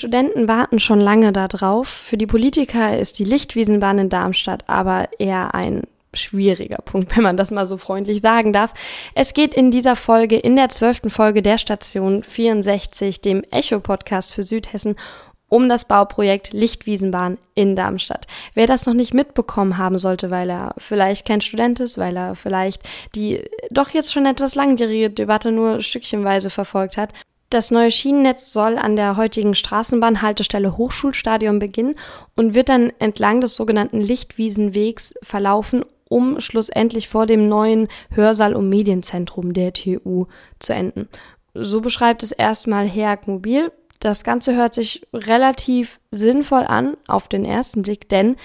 Studenten warten schon lange darauf. Für die Politiker ist die Lichtwiesenbahn in Darmstadt aber eher ein schwieriger Punkt, wenn man das mal so freundlich sagen darf. Es geht in dieser Folge, in der zwölften Folge der Station 64, dem Echo-Podcast für Südhessen, um das Bauprojekt Lichtwiesenbahn in Darmstadt. Wer das noch nicht mitbekommen haben sollte, weil er vielleicht kein Student ist, weil er vielleicht die doch jetzt schon etwas langjährige Debatte nur stückchenweise verfolgt hat, das neue Schienennetz soll an der heutigen Straßenbahnhaltestelle Hochschulstadion beginnen und wird dann entlang des sogenannten Lichtwiesenwegs verlaufen, um schlussendlich vor dem neuen Hörsaal- und Medienzentrum der TU zu enden. So beschreibt es erstmal Herk Mobil. Das Ganze hört sich relativ sinnvoll an auf den ersten Blick, denn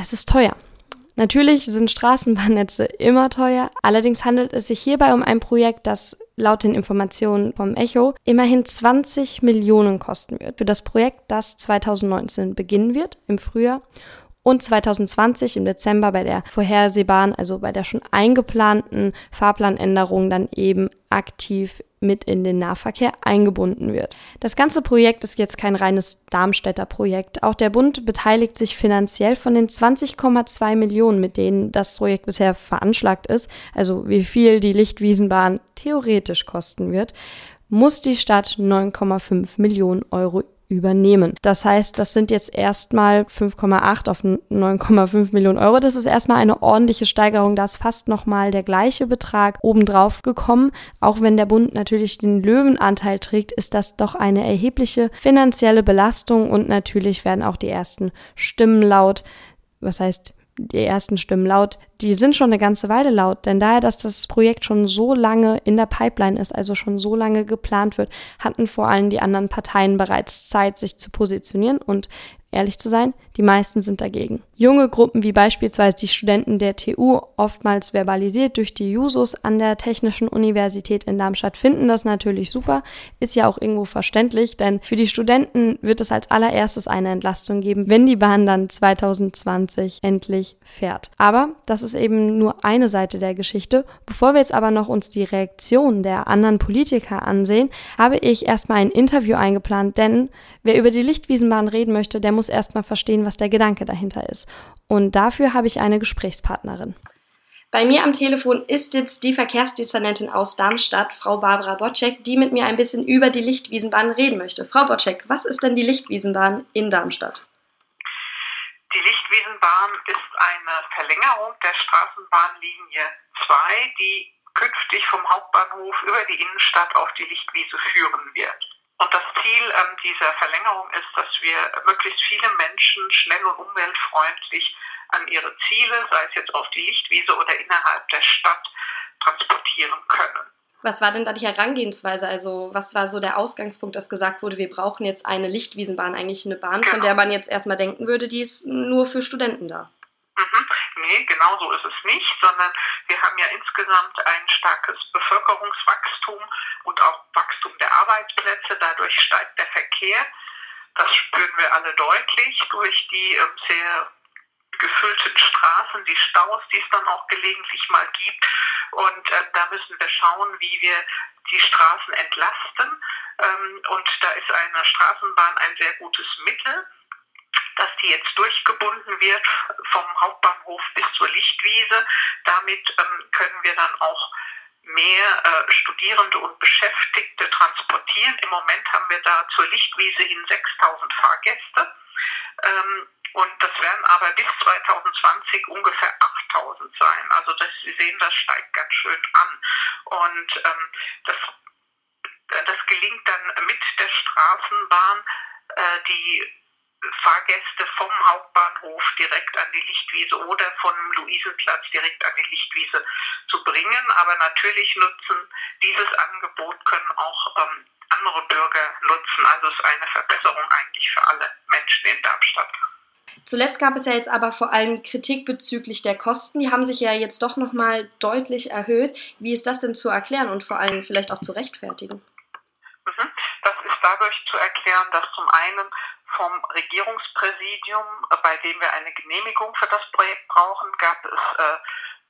es ist teuer. Natürlich sind Straßenbahnnetze immer teuer, allerdings handelt es sich hierbei um ein Projekt, das laut den Informationen vom Echo immerhin 20 Millionen kosten wird. Für das Projekt, das 2019 beginnen wird, im Frühjahr, und 2020 im Dezember bei der vorhersehbaren, also bei der schon eingeplanten Fahrplanänderung dann eben aktiv mit in den Nahverkehr eingebunden wird. Das ganze Projekt ist jetzt kein reines Darmstädter Projekt. Auch der Bund beteiligt sich finanziell von den 20,2 Millionen, mit denen das Projekt bisher veranschlagt ist, also wie viel die Lichtwiesenbahn theoretisch kosten wird, muss die Stadt 9,5 Millionen Euro übernehmen. Das heißt, das sind jetzt erstmal 5,8 auf 9,5 Millionen Euro. Das ist erstmal eine ordentliche Steigerung. Da ist fast nochmal der gleiche Betrag obendrauf gekommen. Auch wenn der Bund natürlich den Löwenanteil trägt, ist das doch eine erhebliche finanzielle Belastung und natürlich werden auch die ersten Stimmen laut. Was heißt die ersten Stimmen laut, die sind schon eine ganze Weile laut, denn daher, dass das Projekt schon so lange in der Pipeline ist, also schon so lange geplant wird, hatten vor allem die anderen Parteien bereits Zeit, sich zu positionieren. Und ehrlich zu sein, die meisten sind dagegen. Junge Gruppen wie beispielsweise die Studenten der TU, oftmals verbalisiert durch die Jusos an der Technischen Universität in Darmstadt, finden das natürlich super, ist ja auch irgendwo verständlich, denn für die Studenten wird es als allererstes eine Entlastung geben, wenn die Bahn dann 2020 endlich fährt. Aber das ist eben nur eine Seite der Geschichte. Bevor wir jetzt aber noch uns die Reaktion der anderen Politiker ansehen, habe ich erstmal ein Interview eingeplant, denn wer über die Lichtwiesenbahn reden möchte, der muss erstmal verstehen, was der Gedanke dahinter ist. Und dafür habe ich eine Gesprächspartnerin. Bei mir am Telefon ist jetzt die Verkehrsdezernentin aus Darmstadt, Frau Barbara Bocek, die mit mir ein bisschen über die Lichtwiesenbahn reden möchte. Frau Bocek, was ist denn die Lichtwiesenbahn in Darmstadt? Die Lichtwiesenbahn ist eine Verlängerung der Straßenbahnlinie 2, die künftig vom Hauptbahnhof über die Innenstadt auf die Lichtwiese führen wird. Und das Ziel ähm, dieser Verlängerung ist, dass wir möglichst viele Menschen schnell und umweltfreundlich an ihre Ziele, sei es jetzt auf die Lichtwiese oder innerhalb der Stadt, transportieren können. Was war denn da die Herangehensweise? Also, was war so der Ausgangspunkt, dass gesagt wurde, wir brauchen jetzt eine Lichtwiesenbahn, eigentlich eine Bahn, genau. von der man jetzt erstmal denken würde, die ist nur für Studenten da? Mhm. Nee, genau so ist es nicht, sondern wir haben ja insgesamt ein starkes Bevölkerungswachstum und auch Wachstum der Arbeitsplätze. Dadurch steigt der Verkehr. Das spüren wir alle deutlich durch die ähm, sehr gefüllten Straßen, die Staus, die es dann auch gelegentlich mal gibt. Und äh, da müssen wir schauen, wie wir die Straßen entlasten. Ähm, und da ist eine Straßenbahn ein sehr gutes Mittel dass die jetzt durchgebunden wird vom Hauptbahnhof bis zur Lichtwiese. Damit ähm, können wir dann auch mehr äh, Studierende und Beschäftigte transportieren. Im Moment haben wir da zur Lichtwiese hin 6000 Fahrgäste. Ähm, und das werden aber bis 2020 ungefähr 8000 sein. Also das, Sie sehen, das steigt ganz schön an. Und ähm, das, äh, das gelingt dann mit der Straßenbahn, äh, die Fahrgäste vom Hauptbahnhof direkt an die Lichtwiese oder vom Luisenplatz direkt an die Lichtwiese zu bringen. Aber natürlich nutzen dieses Angebot können auch ähm, andere Bürger nutzen. Also es ist eine Verbesserung eigentlich für alle Menschen in Darmstadt. Zuletzt gab es ja jetzt aber vor allem Kritik bezüglich der Kosten. Die haben sich ja jetzt doch nochmal deutlich erhöht. Wie ist das denn zu erklären und vor allem vielleicht auch zu rechtfertigen? Mhm. Das ist dadurch zu erklären, dass zum einen vom Regierungspräsidium, bei dem wir eine Genehmigung für das Projekt brauchen, gab es äh,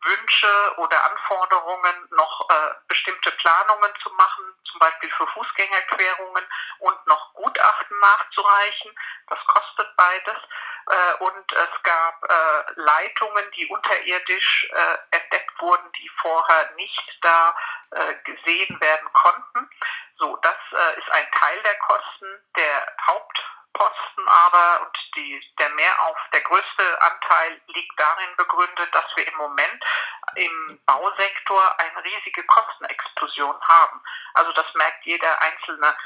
Wünsche oder Anforderungen, noch äh, bestimmte Planungen zu machen, zum Beispiel für Fußgängerquerungen und noch Gutachten nachzureichen. Das kostet beides. Äh, und es gab äh, Leitungen, die unterirdisch äh, entdeckt wurden, die vorher nicht da äh, gesehen werden konnten. So, das äh, ist ein Teil der Kosten. Der Haupt Posten aber und die, der Mehrauf, der größte Anteil liegt darin begründet, dass wir im Moment im Bausektor eine riesige Kostenexplosion haben. Also das merkt jeder einzelne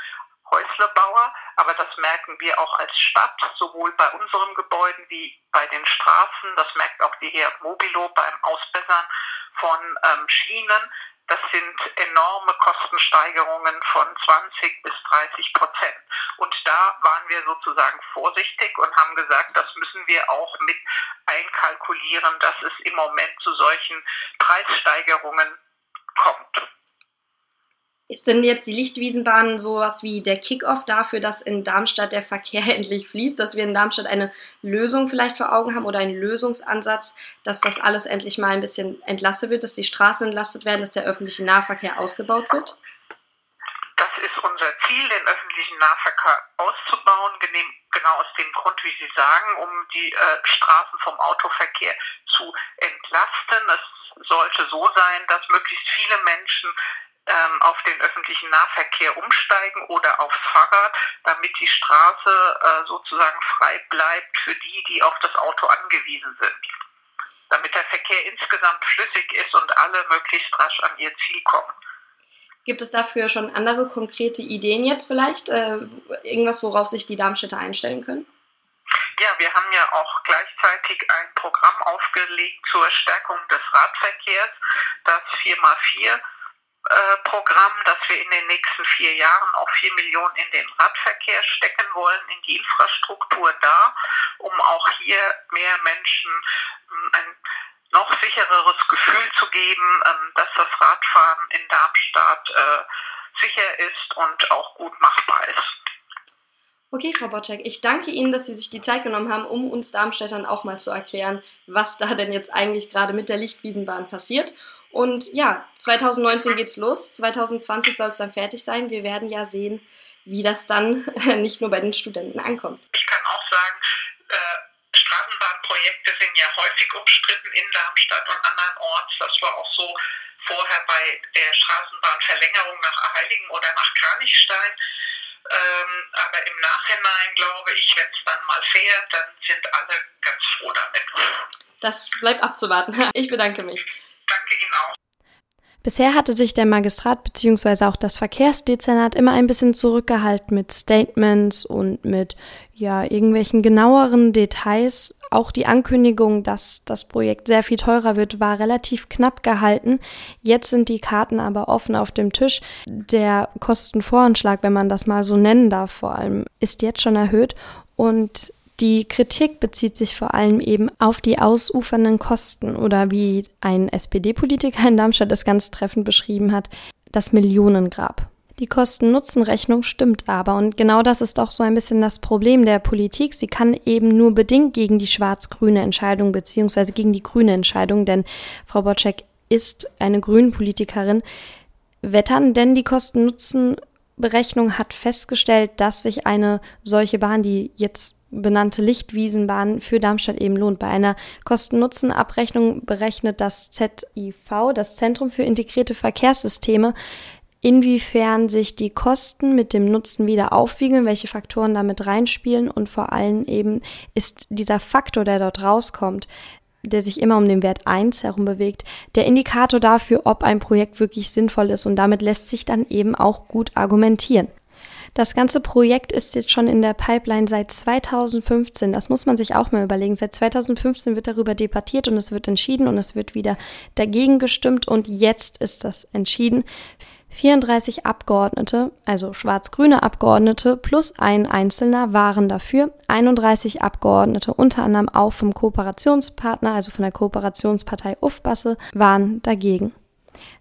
Häuslebauer, aber das merken wir auch als Stadt, sowohl bei unseren Gebäuden wie bei den Straßen. Das merkt auch die Herr Mobilo beim Ausbessern von ähm, Schienen. Das sind enorme Kostensteigerungen von 20 bis 30 Prozent. Und da waren wir sozusagen vorsichtig und haben gesagt, das müssen wir auch mit einkalkulieren, dass es im Moment zu solchen Preissteigerungen kommt. Ist denn jetzt die Lichtwiesenbahn sowas wie der Kickoff dafür, dass in Darmstadt der Verkehr endlich fließt, dass wir in Darmstadt eine Lösung vielleicht vor Augen haben oder einen Lösungsansatz, dass das alles endlich mal ein bisschen entlastet wird, dass die Straßen entlastet werden, dass der öffentliche Nahverkehr ausgebaut wird? Das ist unser Ziel, den öffentlichen Nahverkehr auszubauen, genau aus dem Grund, wie Sie sagen, um die äh, Straßen vom Autoverkehr zu entlasten. Es sollte so sein, dass möglichst viele Menschen ähm, auf den öffentlichen Nahverkehr umsteigen oder aufs Fahrrad, damit die Straße äh, sozusagen frei bleibt für die, die auf das Auto angewiesen sind. Damit der Verkehr insgesamt flüssig ist und alle möglichst rasch an ihr Ziel kommen. Gibt es dafür schon andere konkrete Ideen jetzt vielleicht? Äh, irgendwas, worauf sich die Darmstädter einstellen können? Ja, wir haben ja auch gleichzeitig ein Programm aufgelegt zur Stärkung des Radverkehrs, das 4x4 äh, Programm, dass wir in den nächsten vier Jahren auch vier Millionen in den Radverkehr stecken wollen, in die Infrastruktur da, um auch hier mehr Menschen ähm, ein noch sichereres Gefühl zu geben, ähm, dass das Radfahren in Darmstadt äh, sicher ist und auch gut machbar ist. Okay, Frau Botschek, ich danke Ihnen, dass Sie sich die Zeit genommen haben, um uns Darmstädtern auch mal zu erklären, was da denn jetzt eigentlich gerade mit der Lichtwiesenbahn passiert und ja, 2019 geht's los, 2020 soll es dann fertig sein. Wir werden ja sehen, wie das dann nicht nur bei den Studenten ankommt. Ich kann auch sagen, äh, Straßenbahnprojekte sind ja häufig umstritten in Darmstadt und andernorts. Das war auch so vorher bei der Straßenbahnverlängerung nach Heiligen oder nach Kranichstein. Ähm, aber im Nachhinein glaube ich, wenn es dann mal fährt, dann sind alle ganz froh damit. Das bleibt abzuwarten. Ich bedanke mich. Danke Ihnen auch. Bisher hatte sich der Magistrat bzw. auch das Verkehrsdezernat immer ein bisschen zurückgehalten mit Statements und mit ja irgendwelchen genaueren Details. Auch die Ankündigung, dass das Projekt sehr viel teurer wird, war relativ knapp gehalten. Jetzt sind die Karten aber offen auf dem Tisch. Der Kostenvoranschlag, wenn man das mal so nennen darf, vor allem, ist jetzt schon erhöht und die Kritik bezieht sich vor allem eben auf die ausufernden Kosten oder wie ein SPD-Politiker in Darmstadt es ganz treffend beschrieben hat, das Millionengrab. Die Kosten-Nutzen-Rechnung stimmt aber und genau das ist auch so ein bisschen das Problem der Politik. Sie kann eben nur bedingt gegen die schwarz-grüne Entscheidung beziehungsweise gegen die grüne Entscheidung, denn Frau Bocek ist eine Grünen-Politikerin, wettern, denn die Kosten-Nutzen-Berechnung hat festgestellt, dass sich eine solche Bahn, die jetzt benannte Lichtwiesenbahn für Darmstadt eben lohnt. Bei einer Kosten-Nutzen-Abrechnung berechnet das ZIV, das Zentrum für integrierte Verkehrssysteme, inwiefern sich die Kosten mit dem Nutzen wieder aufwiegeln, welche Faktoren damit reinspielen und vor allem eben ist dieser Faktor, der dort rauskommt, der sich immer um den Wert 1 herum bewegt, der Indikator dafür, ob ein Projekt wirklich sinnvoll ist und damit lässt sich dann eben auch gut argumentieren. Das ganze Projekt ist jetzt schon in der Pipeline seit 2015. Das muss man sich auch mal überlegen. Seit 2015 wird darüber debattiert und es wird entschieden und es wird wieder dagegen gestimmt und jetzt ist das entschieden. 34 Abgeordnete, also schwarz-grüne Abgeordnete plus ein Einzelner waren dafür. 31 Abgeordnete, unter anderem auch vom Kooperationspartner, also von der Kooperationspartei Ufbasse, waren dagegen.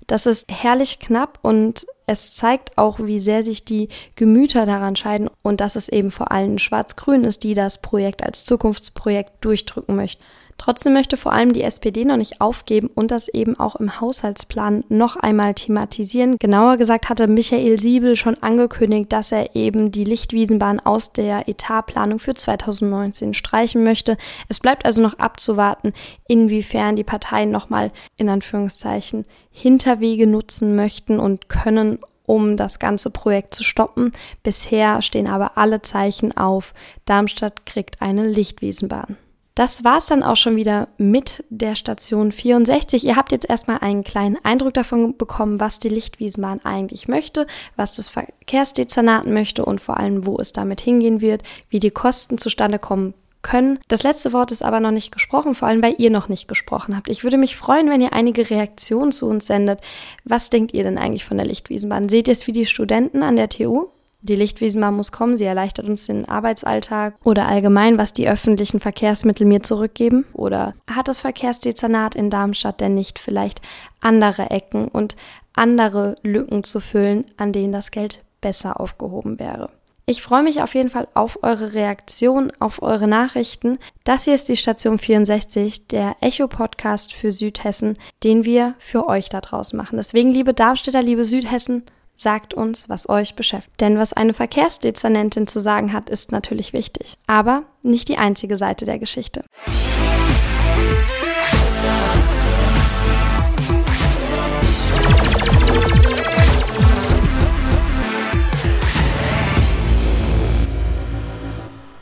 Das ist herrlich knapp und es zeigt auch, wie sehr sich die Gemüter daran scheiden und dass es eben vor allem Schwarz-Grün ist, die das Projekt als Zukunftsprojekt durchdrücken möchten. Trotzdem möchte vor allem die SPD noch nicht aufgeben und das eben auch im Haushaltsplan noch einmal thematisieren. Genauer gesagt hatte Michael Siebel schon angekündigt, dass er eben die Lichtwiesenbahn aus der Etatplanung für 2019 streichen möchte. Es bleibt also noch abzuwarten, inwiefern die Parteien nochmal in Anführungszeichen Hinterwege nutzen möchten und können, um das ganze Projekt zu stoppen. Bisher stehen aber alle Zeichen auf, Darmstadt kriegt eine Lichtwiesenbahn. Das war es dann auch schon wieder mit der Station 64. Ihr habt jetzt erstmal einen kleinen Eindruck davon bekommen, was die Lichtwiesenbahn eigentlich möchte, was das Verkehrsdezernat möchte und vor allem, wo es damit hingehen wird, wie die Kosten zustande kommen können. Das letzte Wort ist aber noch nicht gesprochen, vor allem weil ihr noch nicht gesprochen habt. Ich würde mich freuen, wenn ihr einige Reaktionen zu uns sendet. Was denkt ihr denn eigentlich von der Lichtwiesenbahn? Seht ihr es wie die Studenten an der TU? Die Lichtwiesenbahn muss kommen, sie erleichtert uns den Arbeitsalltag oder allgemein, was die öffentlichen Verkehrsmittel mir zurückgeben? Oder hat das Verkehrsdezernat in Darmstadt denn nicht vielleicht andere Ecken und andere Lücken zu füllen, an denen das Geld besser aufgehoben wäre? Ich freue mich auf jeden Fall auf eure Reaktion, auf eure Nachrichten. Das hier ist die Station 64, der Echo-Podcast für Südhessen, den wir für euch da draußen machen. Deswegen, liebe Darmstädter, liebe Südhessen, Sagt uns, was euch beschäftigt. Denn was eine Verkehrsdezernentin zu sagen hat, ist natürlich wichtig. Aber nicht die einzige Seite der Geschichte. Musik